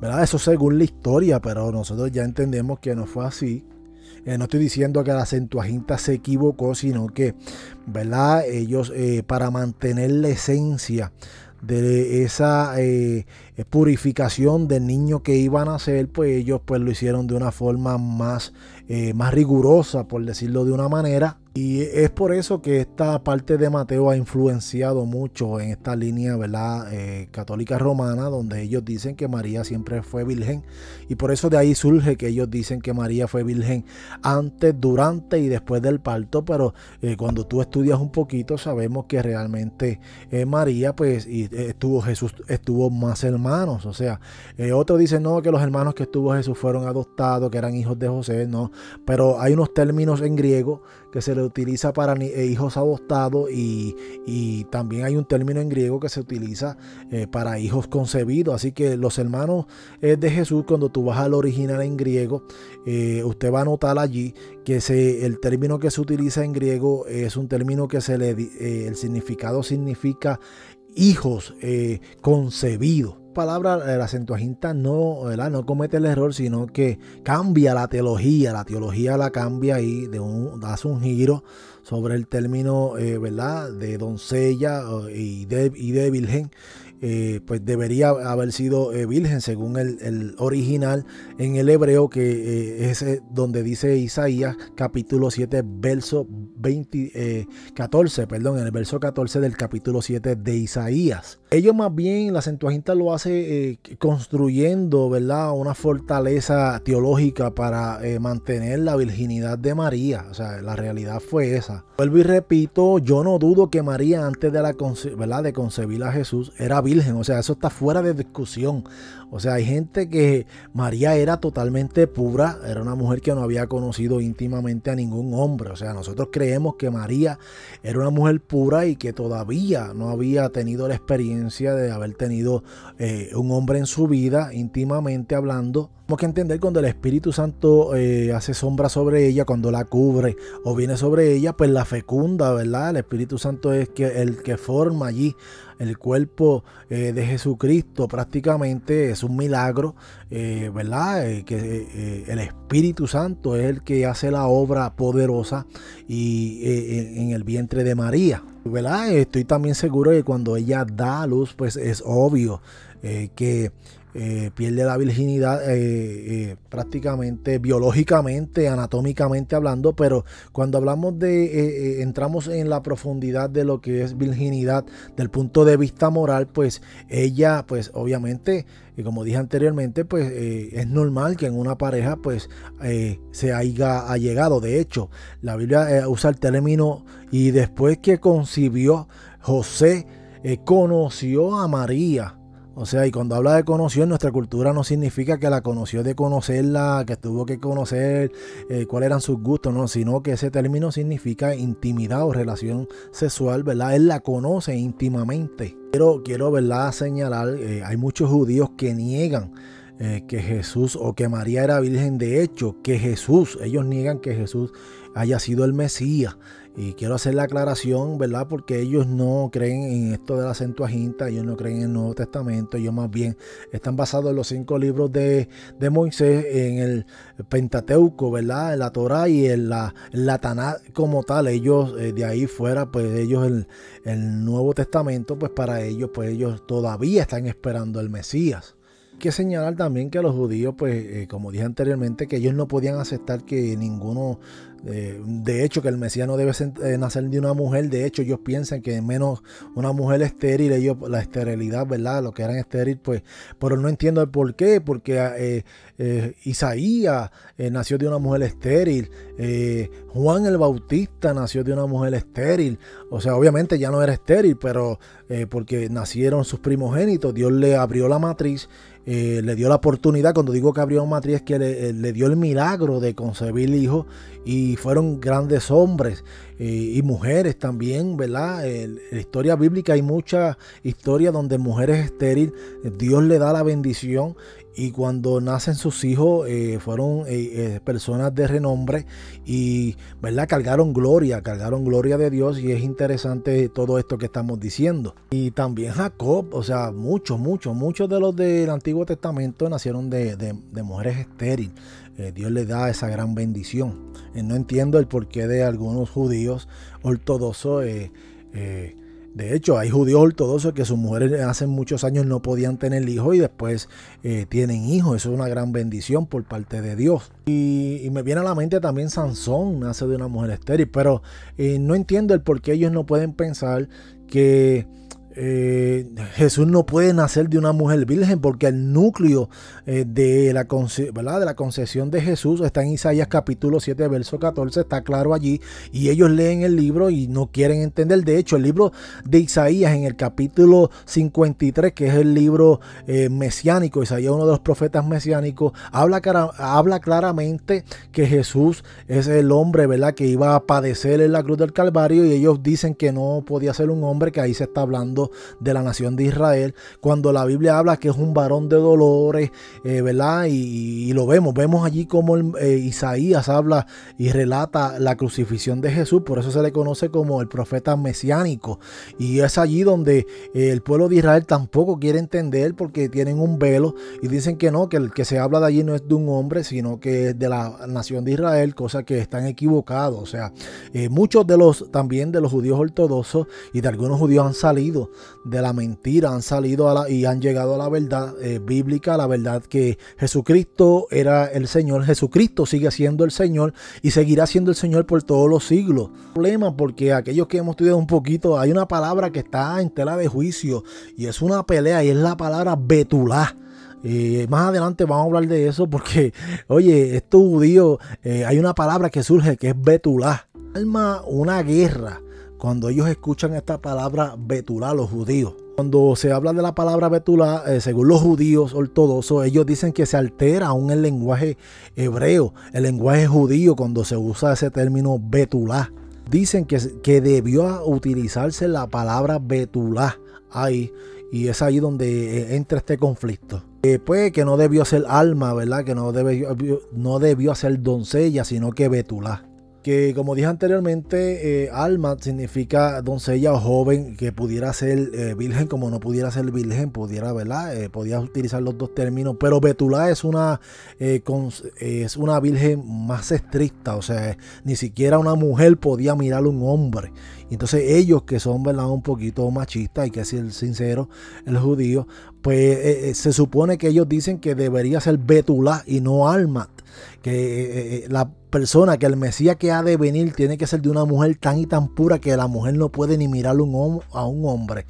¿verdad? Eso según la historia, pero nosotros ya entendemos que no fue así. no estoy diciendo que la Septuaginta se equivocó, sino que, ¿verdad? Ellos, para mantener la esencia de esa eh, purificación del niño que iban a hacer, pues ellos pues lo hicieron de una forma más, eh, más rigurosa, por decirlo de una manera, y es por eso que esta parte de Mateo ha influenciado mucho en esta línea ¿verdad? Eh, católica romana, donde ellos dicen que María siempre fue virgen. Y por eso de ahí surge que ellos dicen que María fue virgen antes, durante y después del parto. Pero eh, cuando tú estudias un poquito, sabemos que realmente María, pues, y estuvo Jesús, estuvo más O sea, otros dicen no, que los hermanos que estuvo Jesús fueron adoptados, que eran hijos de José, no. Pero hay unos términos en griego que se le utiliza para eh, hijos adoptados y, también hay un término en griego que se utiliza eh, para hijos concebidos. Así que los hermanos eh, de Jesús, cuando tú vas al original en griego, usted va a notar allí que se, el término que se utiliza en griego es un término que se le, el significado significa hijos concebidos palabra, la Septuaginta no, no comete el error, sino que cambia la teología. La teología la cambia y de un, hace un giro sobre el término eh, ¿verdad? de doncella y de, y de virgen. Eh, pues debería haber sido eh, virgen según el, original en el hebreo que es donde dice Isaías capítulo 7 verso 20, 14 perdón en el verso 14 del capítulo 7 de Isaías ellos más bien, la Centuaginta lo hace eh, construyendo, ¿verdad? Una fortaleza teológica para eh, mantener la virginidad de María. O sea, la realidad fue esa. Vuelvo y repito, yo no dudo que María antes de, la ¿verdad? de concebir a Jesús era virgen. O sea, eso está fuera de discusión. O sea, hay gente que María era totalmente pura, era una mujer que no había conocido íntimamente a ningún hombre. O sea, nosotros creemos que María era una mujer pura y que todavía no había tenido la experiencia de haber tenido eh, un hombre en su vida, íntimamente hablando, Tenemos que entender cuando el Espíritu Santo eh, hace sombra sobre ella, cuando la cubre o viene sobre ella, pues la fecunda, ¿verdad? El Espíritu Santo es que, el que forma allí el cuerpo eh, de Jesucristo prácticamente es un milagro, eh, ¿verdad? que el Espíritu Santo es el que hace la obra poderosa y en el vientre de María. ¿verdad? Estoy también seguro que cuando ella da luz, pues es obvio que eh, pierde la virginidad eh, eh, prácticamente biológicamente, anatómicamente hablando, pero cuando hablamos de, entramos en la profundidad de lo que es virginidad del punto de vista moral, pues ella, pues obviamente, y como dije anteriormente, pues es normal que en una pareja pues se haya llegado. De hecho, la Biblia usa el término y después que concibió José, conoció a María o sea, y cuando habla de conoció nuestra cultura no significa que la conoció de conocerla, que tuvo que conocer eh, cuáles eran sus gustos, no, sino que ese término significa intimidad o relación sexual, ¿verdad? Él la conoce íntimamente. Quiero, quiero ¿verdad? Señalar, eh, hay muchos judíos que niegan eh, que Jesús o que María era virgen. De hecho, que Jesús, ellos niegan que Jesús haya sido el Mesías. Y quiero hacer la aclaración, ¿verdad? Porque ellos no creen en esto de la Centuaginta, ellos no creen en el Nuevo Testamento, ellos más bien están basados en los cinco libros de, Moisés, en el Pentateuco, ¿verdad? En la Torah y en la, Taná como tal. Ellos, eh, de ahí fuera, pues ellos, el, el Nuevo Testamento, pues para ellos, pues ellos todavía están esperando el Mesías que señalar también que los judíos, pues, eh, como dije anteriormente, que ellos no podían aceptar que ninguno eh, de hecho, que el Mesías no debe eh, nacer de una mujer. De hecho, ellos piensan que menos una mujer estéril, ellos, la esterilidad, ¿verdad? Lo que eran estéril, pues, pero no entiendo el por qué, porque eh, Isaías nació de una mujer estéril, Juan el Bautista nació de una mujer estéril. O sea, obviamente ya no era estéril, pero porque nacieron sus primogénitos, Dios le abrió la matriz. Le dio la oportunidad, cuando digo que abrió matriz, que le, le dio el milagro de concebir hijos y fueron grandes hombres eh, y mujeres también, ¿verdad? En la historia bíblica hay mucha historia donde mujeres estériles, Dios le da la bendición y cuando nacen sus hijos eh, fueron eh, personas de renombre y verdad cargaron gloria cargaron gloria de Dios y es interesante todo esto que estamos diciendo y también Jacob o sea muchos muchos muchos de los del Antiguo Testamento nacieron de, de mujeres estériles eh, Dios le da esa gran bendición. Eh, no entiendo el porqué de algunos judíos ortodoxos. Eh, de hecho, hay judíos ortodoxos que sus mujeres hace muchos años no podían tener hijos y después tienen hijos. Eso es una gran bendición por parte de Dios. Y, y, me viene a la mente también Sansón, nace de una mujer estéril. Pero no entiendo el por qué ellos no pueden pensar que eh, Jesús no puede nacer de una mujer virgen porque el núcleo eh, de, la ¿verdad? de la concesión de Jesús está en Isaías capítulo 7, verso 14, está claro allí y ellos leen el libro y no quieren entender. De hecho, el libro de Isaías en el capítulo 53, que es el libro eh, mesiánico, Isaías uno de los profetas mesiánicos, habla, habla claramente que Jesús es el hombre ¿verdad? que iba a padecer en la cruz del Calvario y ellos dicen que no podía ser un hombre, que ahí se está hablando de la nación de Israel, cuando la Biblia habla que es un varón de dolores, eh, ¿verdad? Y, lo vemos, vemos allí como eh, Isaías habla y relata la crucifixión de Jesús, por eso se le conoce como el profeta mesiánico. Y es allí donde eh, el pueblo de Israel tampoco quiere entender porque tienen un velo y dicen que no, que el que se habla de allí no es de un hombre, sino que es de la nación de Israel, cosa que están equivocados. O sea, muchos de los también de los judíos ortodoxos y de algunos judíos han salido de la mentira, han salido a la, y han llegado a la verdad eh, bíblica, la verdad que Jesucristo era el Señor, Jesucristo sigue siendo el Señor y seguirá siendo el Señor por todos los siglos. Problema porque aquellos que hemos estudiado un poquito, hay una palabra que está en tela de juicio y es una pelea y es la palabra betulá. Eh, más adelante vamos a hablar de eso porque, <laughs> oye, estos judíos, eh, hay una palabra que surge que es betulá. Alma una guerra cuando ellos escuchan esta palabra betulá, los judíos. Cuando se habla de la palabra betulá, eh, según los judíos ortodoxos, ellos dicen que se altera aún el lenguaje hebreo, el lenguaje judío, cuando se usa ese término betulá. Dicen que, que debió utilizarse la palabra betulá ahí, y es ahí donde eh, entra este conflicto. pues que no debió ser alma, ¿verdad? Que no debió, no debió ser doncella, sino que betulá que como dije anteriormente, eh, alma significa doncella o joven que pudiera ser eh, virgen como no pudiera ser virgen, pudiera, ¿verdad? Eh, podía utilizar los dos términos, pero Betulá es una, es una virgen más estricta, o sea, ni siquiera una mujer podía mirar a un hombre. Entonces ellos que son, ¿verdad? Un poquito machistas, hay que ser sincero, el judío, pues se supone que ellos dicen que debería ser Betulá y no Alma que la persona, que el Mesías que ha de venir tiene que ser de una mujer tan y tan pura que la mujer no puede ni mirar a un hombre.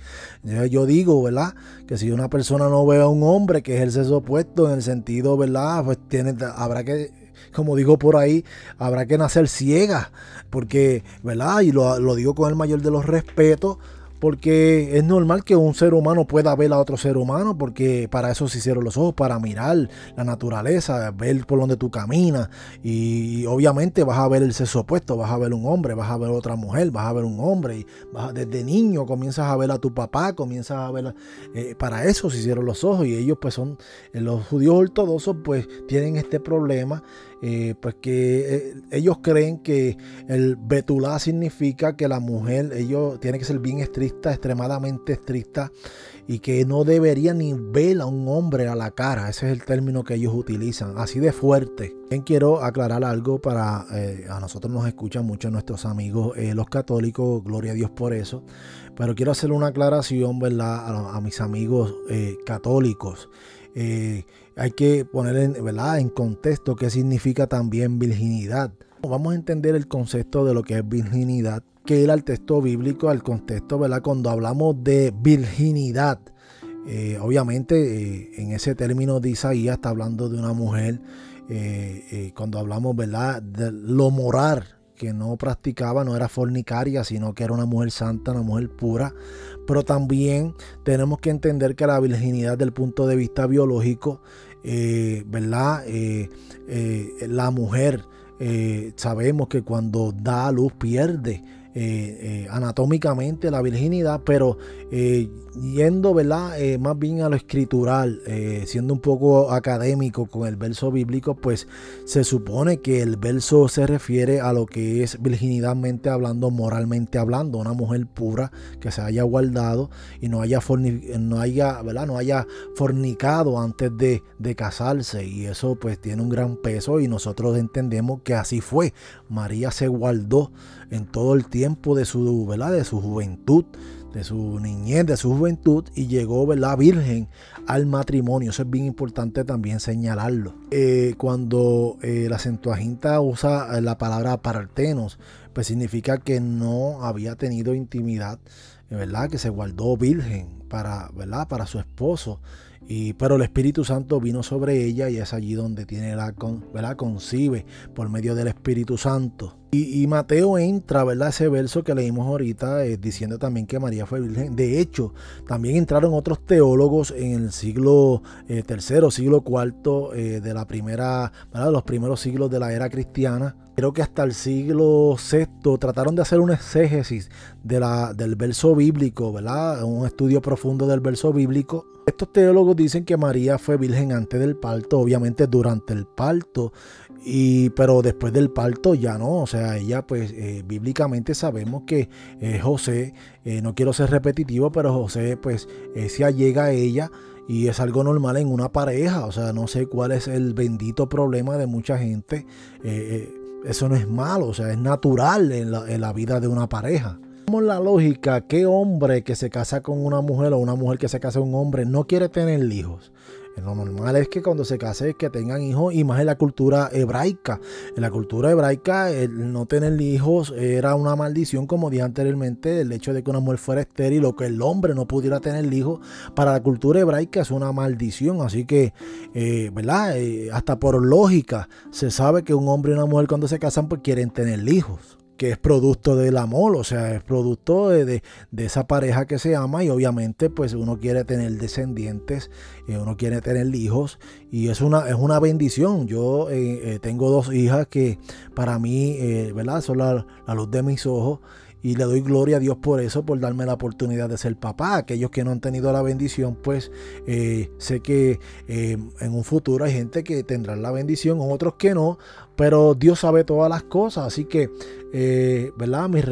Yo, digo, ¿verdad? Que si una persona no ve a un hombre que es el sexo opuesto en el sentido, ¿verdad? Pues tiene, habrá que como digo por ahí, habrá que nacer ciega, porque, ¿verdad? Y lo, lo, digo con el mayor de los respetos, porque es normal que un ser humano pueda ver a otro ser humano, porque para eso se hicieron los ojos, para mirar la naturaleza, ver por donde tú caminas. Y, obviamente vas a ver el sexo opuesto, vas a ver un hombre, vas a ver otra mujer, vas a ver un hombre. Y desde niño comienzas a ver a tu papá, comienzas a ver. Eh, para eso se hicieron los ojos. Y ellos, pues, son. Eh, los judíos ortodoxos, pues, tienen este problema eh, pues que eh, ellos creen que el betulá significa que la mujer, ellos tiene que ser bien estricta, extremadamente estricta y que no debería ni ver a un hombre a la cara. Ese es el término que ellos utilizan, así de fuerte. Bien, quiero aclarar algo para eh, a nosotros nos escuchan mucho nuestros amigos los católicos, gloria a Dios por eso. Pero quiero hacer una aclaración, ¿verdad? A, mis amigos católicos. Eh, hay que poner en, contexto qué significa también virginidad. Vamos a entender el concepto de lo que es virginidad, que ir al texto bíblico, al contexto, ¿verdad? Cuando hablamos de virginidad, eh, obviamente eh, en ese término de Isaías está hablando de una mujer, cuando hablamos, ¿verdad? De lo moral, que no practicaba, no era fornicaria, sino que era una mujer santa, una mujer pura. Pero también tenemos que entender que la virginidad del punto de vista biológico, eh, ¿verdad? Eh, eh, la mujer sabemos que cuando da a luz pierde anatómicamente la virginidad, pero yendo ¿verdad? más bien a lo escritural, siendo un poco académico con el verso bíblico, pues se supone que el verso se refiere a lo que es virginidadmente hablando, moralmente hablando, una mujer pura que se haya guardado y no haya, no haya, ¿verdad? No haya fornicado antes de, de casarse y eso pues tiene un gran peso y nosotros entendemos que así fue. María se guardó en todo el tiempo de su, ¿verdad? De su juventud de su niñez, de su juventud y llegó, ¿verdad? Virgen al matrimonio. Eso es bien importante también señalarlo. Eh, cuando eh, la Centuaginta usa la palabra partenos, pues significa que no había tenido intimidad, ¿verdad? Que se guardó virgen para, ¿verdad? Para su esposo. Y, pero el Espíritu Santo vino sobre ella y es allí donde tiene la, ¿verdad? Concibe por medio del Espíritu Santo. Y, Mateo entra, ¿verdad? Ese verso que leímos ahorita, eh, diciendo también que María fue virgen. De hecho, también entraron otros teólogos en el siglo eh, tercero, siglo cuarto eh, de la primera, ¿verdad? los primeros siglos de la era cristiana. Creo que hasta el siglo VI trataron de hacer un exégesis de la, del verso bíblico, ¿verdad? Un estudio profundo del verso bíblico. Estos teólogos dicen que María fue virgen antes del parto, obviamente durante el parto y, pero después del parto ya no, o sea, ella pues eh, bíblicamente sabemos que eh, José, eh, no quiero ser repetitivo, pero José pues se allega a ella y es algo normal en una pareja, o sea, no sé cuál es el bendito problema de mucha gente, eso no es malo, o sea, es natural en la, en la vida de una pareja. Como la lógica, ¿qué hombre que se casa con una mujer o una mujer que se casa con un hombre no quiere tener hijos? Lo normal es que cuando se case que tengan hijos y más en la cultura hebraica. En la cultura hebraica el no tener hijos era una maldición, como dije anteriormente, el hecho de que una mujer fuera estéril o que el hombre no pudiera tener hijos. Para la cultura hebraica es una maldición, así que, eh, ¿verdad? Eh, hasta por lógica se sabe que un hombre y una mujer cuando se casan pues quieren tener hijos que es producto del amor, o sea, es producto de, esa pareja que se ama y obviamente pues uno quiere tener descendientes, eh, uno quiere tener hijos y es una, es una bendición. Yo eh, eh, tengo dos hijas que para mí, ¿verdad? Son la, luz de mis ojos y le doy gloria a Dios por eso, por darme la oportunidad de ser papá. Aquellos que no han tenido la bendición, pues eh, sé que eh, en un futuro hay gente que tendrá la bendición, otros que no, pero Dios sabe todas las cosas, así que, eh, ¿verdad? Mis,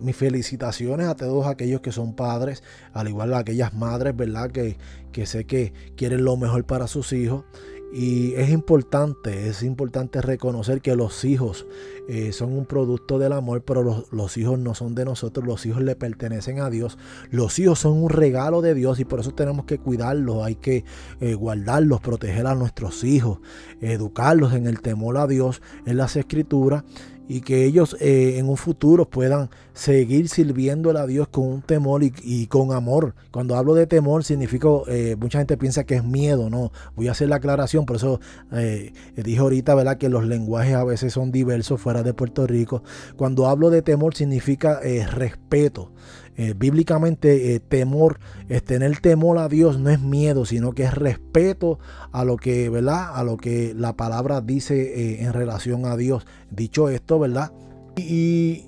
mis, felicitaciones a todos aquellos que son padres, al igual a aquellas madres, ¿verdad? Que, que sé que quieren lo mejor para sus hijos. Y es importante, es importante reconocer que los hijos eh, son un producto del amor, pero los, hijos no son de nosotros, los hijos le pertenecen a Dios. Los hijos son un regalo de Dios y por eso tenemos que cuidarlos, hay que eh, guardarlos, proteger a nuestros hijos, educarlos en el temor a Dios, en las escrituras y que ellos eh, en un futuro puedan seguir sirviéndole a Dios con un temor y, con amor. Cuando hablo de temor significa, eh, mucha gente piensa que es miedo, no, voy a hacer la aclaración, por eso eh, dije ahorita, ¿verdad? Que los lenguajes a veces son diversos fuera de Puerto Rico. Cuando hablo de temor significa respeto. Eh, bíblicamente eh, temor, es tener temor a Dios no es miedo, sino que es respeto a lo que, ¿verdad? A lo que la palabra dice eh, en relación a Dios. Dicho esto, ¿verdad? Y,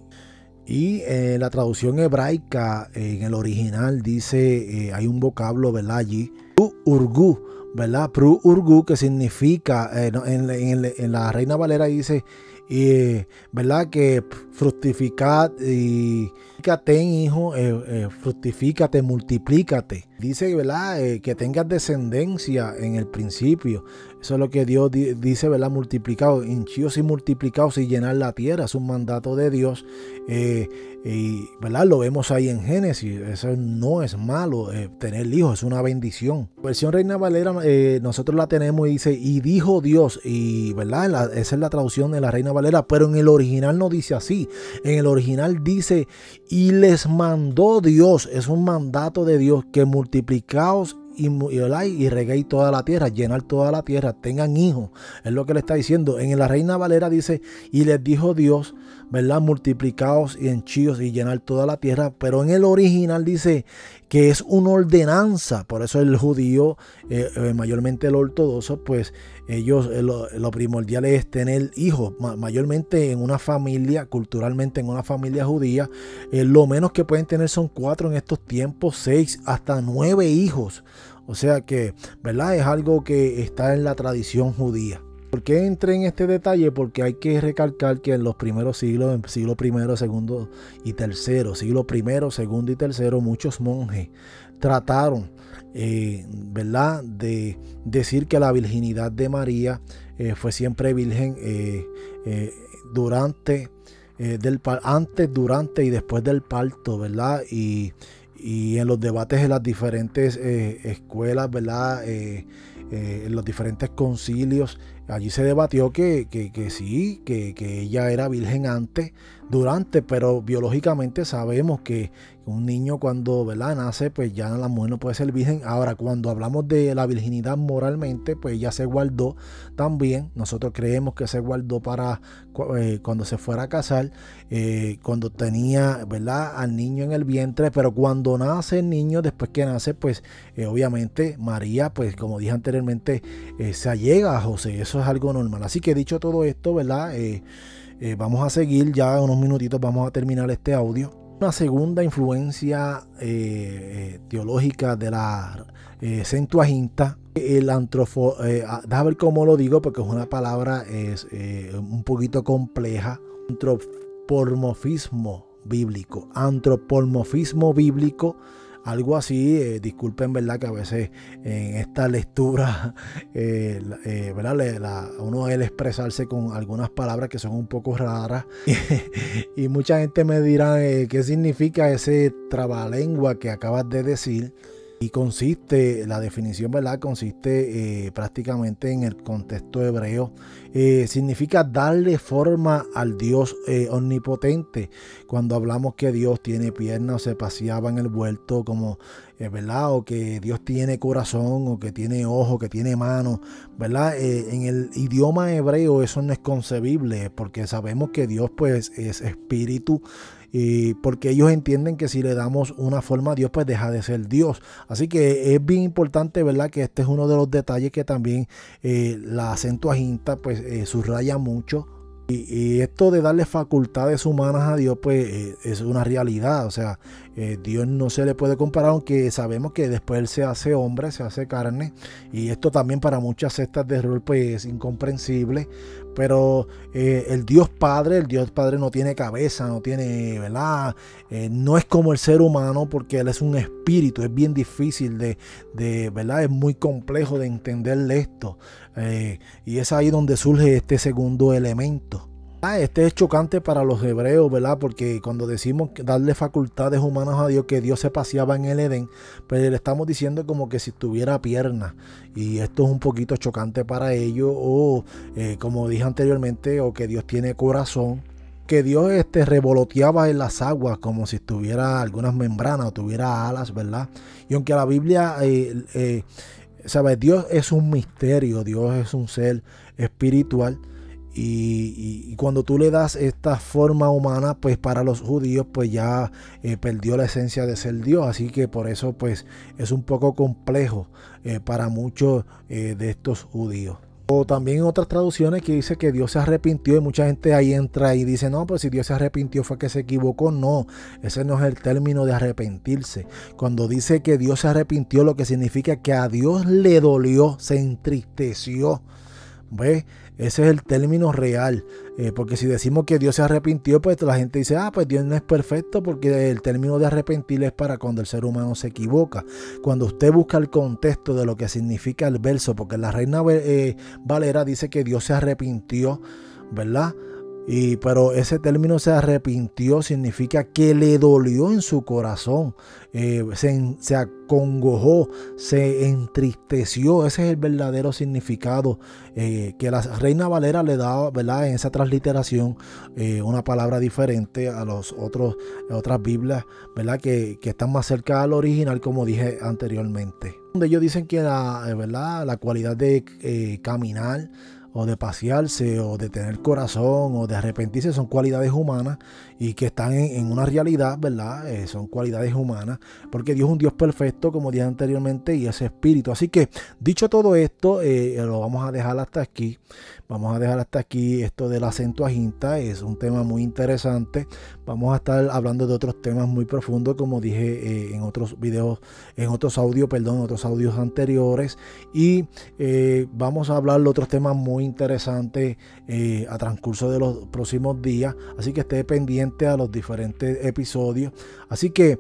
y la traducción hebraica en el original dice, hay un vocablo, ¿verdad? Allí, urgu, ¿verdad? Pru urgu, que significa, en, en, la Reina Valera dice, ¿verdad? Que fructificad y hijo, eh, eh, fructifícate, multiplícate. Dice, ¿verdad? Eh, que tengas descendencia en el principio. Eso es lo que Dios dice, ¿verdad? Multiplicado, hinchidos y multiplicados y llenar la tierra. Es un mandato de Dios. y, ¿verdad? Lo vemos ahí en Génesis. Eso no es malo. tener hijos es una bendición. Versión Reina Valera, nosotros la tenemos y dice, y dijo Dios. Y, ¿verdad? esa es la traducción de la Reina Valera. Pero en el original no dice así. En el original dice, y les mandó Dios, es un mandato de Dios, que multiplicaos y, y, reguéis toda la tierra, llenar toda la tierra, tengan hijos. Es lo que le está diciendo. En la Reina Valera dice, y les dijo Dios, ¿verdad? Multiplicaos y henchíos y llenar toda la tierra. Pero en el original dice que es una ordenanza. Por eso el judío, eh, eh, mayormente el ortodoxo, pues ellos eh, lo, primordial es tener hijos, mayormente en una familia, culturalmente en una familia judía, lo menos que pueden tener son cuatro en estos tiempos, seis, hasta nueve hijos. O sea que, ¿verdad? Es algo que está en la tradición judía. ¿Por qué entré en este detalle? Porque hay que recalcar que en los primeros siglos, en siglo primero, segundo y tercero, siglo primero, segundo y tercero, muchos monjes trataron, eh, ¿verdad?, de decir que la virginidad de María eh, fue siempre virgen eh, durante, del, antes, durante y después del parto, ¿verdad? Y, y en los debates de las diferentes escuelas, ¿verdad? en los diferentes concilios allí se debatió que, sí, que, que, ella era virgen antes, durante, pero biológicamente sabemos que un niño cuando ¿verdad? nace, pues ya la mujer no puede ser virgen. Ahora, cuando hablamos de la virginidad moralmente, pues ya se guardó también. Nosotros creemos que se guardó para eh, cuando se fuera a casar, eh, cuando tenía ¿verdad? al niño en el vientre, pero cuando nace el niño, después que nace, pues eh, obviamente María, pues como dije anteriormente, se allega a José. Eso es algo normal. Así que dicho todo esto, ¿verdad? vamos a seguir ya unos minutitos, vamos a terminar este audio una segunda influencia eh, eh, teológica de la eh, Centuaginta, el antrofo, eh, ah, déjame ver cómo lo digo porque es una palabra es un poquito compleja, antropomorfismo bíblico, antropomorfismo bíblico algo así. Eh, disculpen, ¿verdad? Que a veces en esta lectura, <laughs> eh, eh, ¿verdad? uno el expresarse con algunas palabras que son un poco raras. <laughs> y mucha gente me dirá, ¿qué significa ese trabalengua que acabas de decir? Y consiste, la definición, ¿verdad? Consiste eh, prácticamente en el contexto hebreo. Eh, significa darle forma al Dios eh, omnipotente. Cuando hablamos que Dios tiene piernas se paseaba en el vuelto, como, ¿verdad? O que Dios tiene corazón, o que tiene ojo, que tiene mano, ¿verdad? en el idioma hebreo eso no es concebible, porque sabemos que Dios, pues, es espíritu y porque ellos entienden que si le damos una forma a Dios, pues deja de ser Dios. Así que es bien importante, ¿verdad? Que este es uno de los detalles que también eh, la Acentuaginta pues eh, subraya mucho Y, esto de darle facultades humanas a Dios, pues eh, es una realidad. O sea, Dios no se le puede comparar, aunque sabemos que después Él se hace hombre, se hace carne. Y esto también para muchas sectas de rol, pues es incomprensible. Pero eh, el Dios Padre, el Dios Padre no tiene cabeza, no tiene, ¿verdad? no es como el ser humano porque Él es un espíritu, es bien difícil de, de ¿verdad? Es muy complejo de entenderle esto. y es ahí donde surge este segundo elemento. Ah, este es chocante para los hebreos, ¿verdad? Porque cuando decimos darle facultades humanas a Dios, que Dios se paseaba en el Edén, pues le estamos diciendo como que si tuviera piernas. Y esto es un poquito chocante para ellos. O eh, como dije anteriormente, o que Dios tiene corazón. Que Dios este, revoloteaba en las aguas como si tuviera algunas membranas o tuviera alas, ¿verdad? Y aunque la Biblia, eh, eh, ¿sabes? Dios es un misterio, Dios es un ser espiritual y, cuando tú le das esta forma humana, pues para los judíos, pues ya eh, perdió la esencia de ser Dios. Así que por eso, pues es un poco complejo eh, para muchos eh, de estos judíos. O también otras traducciones que dice que Dios se arrepintió y mucha gente ahí entra y dice, no, pues si Dios se arrepintió fue que se equivocó. No, ese no es el término de arrepentirse. Cuando dice que Dios se arrepintió, lo que significa que a Dios le dolió, se entristeció. ¿Ves? Ese es el término real. Eh, porque si decimos que Dios se arrepintió, pues la gente dice, ah, pues Dios no es perfecto porque el término de arrepentir es para cuando el ser humano se equivoca. Cuando usted busca el contexto de lo que significa el verso, porque la reina eh, Valera dice que Dios se arrepintió, ¿verdad? Pero ese término se arrepintió significa que le dolió en su corazón, eh, se, acongojó, se entristeció. Ese es el verdadero significado eh, que la Reina Valera le da ¿verdad? en esa transliteración eh, una palabra diferente a los otros otras Biblias ¿verdad? Que, que están más cerca al original, como dije anteriormente. Donde ellos dicen que la, ¿verdad? la cualidad de caminar o de pasearse o de tener corazón o de arrepentirse son cualidades humanas y que están en, una realidad, ¿verdad? Eh, son cualidades humanas porque Dios es un Dios perfecto como dije anteriormente y es espíritu. Así que dicho todo esto, eh, lo vamos a dejar hasta aquí. Vamos a dejar hasta aquí esto del acento agita. Es un tema muy interesante. Vamos a estar hablando de otros temas muy profundos, como dije eh, en otros videos, en otros audios, perdón, en otros audios anteriores. Y vamos a hablar de otros temas muy interesantes eh, a transcurso de los próximos días. Así que esté pendiente a los diferentes episodios. Así que,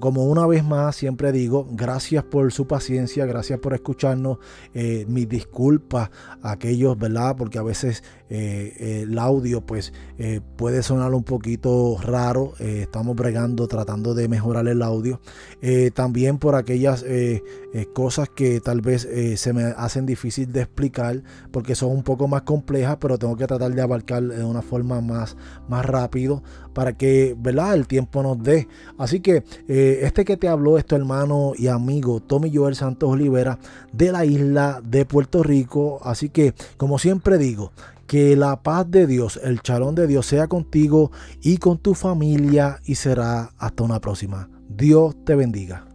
como una vez más, siempre digo, gracias por su paciencia, gracias por escucharnos. mis disculpas a aquellos, ¿verdad? Porque a veces eh, el audio pues eh, puede sonar un poquito raro. Eh, estamos bregando, tratando de mejorar el audio. también por aquellas cosas que tal vez se me hacen difícil de explicar porque son un poco más complejas, pero tengo que tratar de abarcar de una forma más, más rápido para que ¿verdad? el tiempo nos dé. Así que este que te habló, este hermano y amigo Tommy Joel Santos Olivera de la isla de Puerto Rico. Así que, como siempre digo, que la paz de Dios, el charón de Dios sea contigo y con tu familia y será hasta una próxima. Dios te bendiga.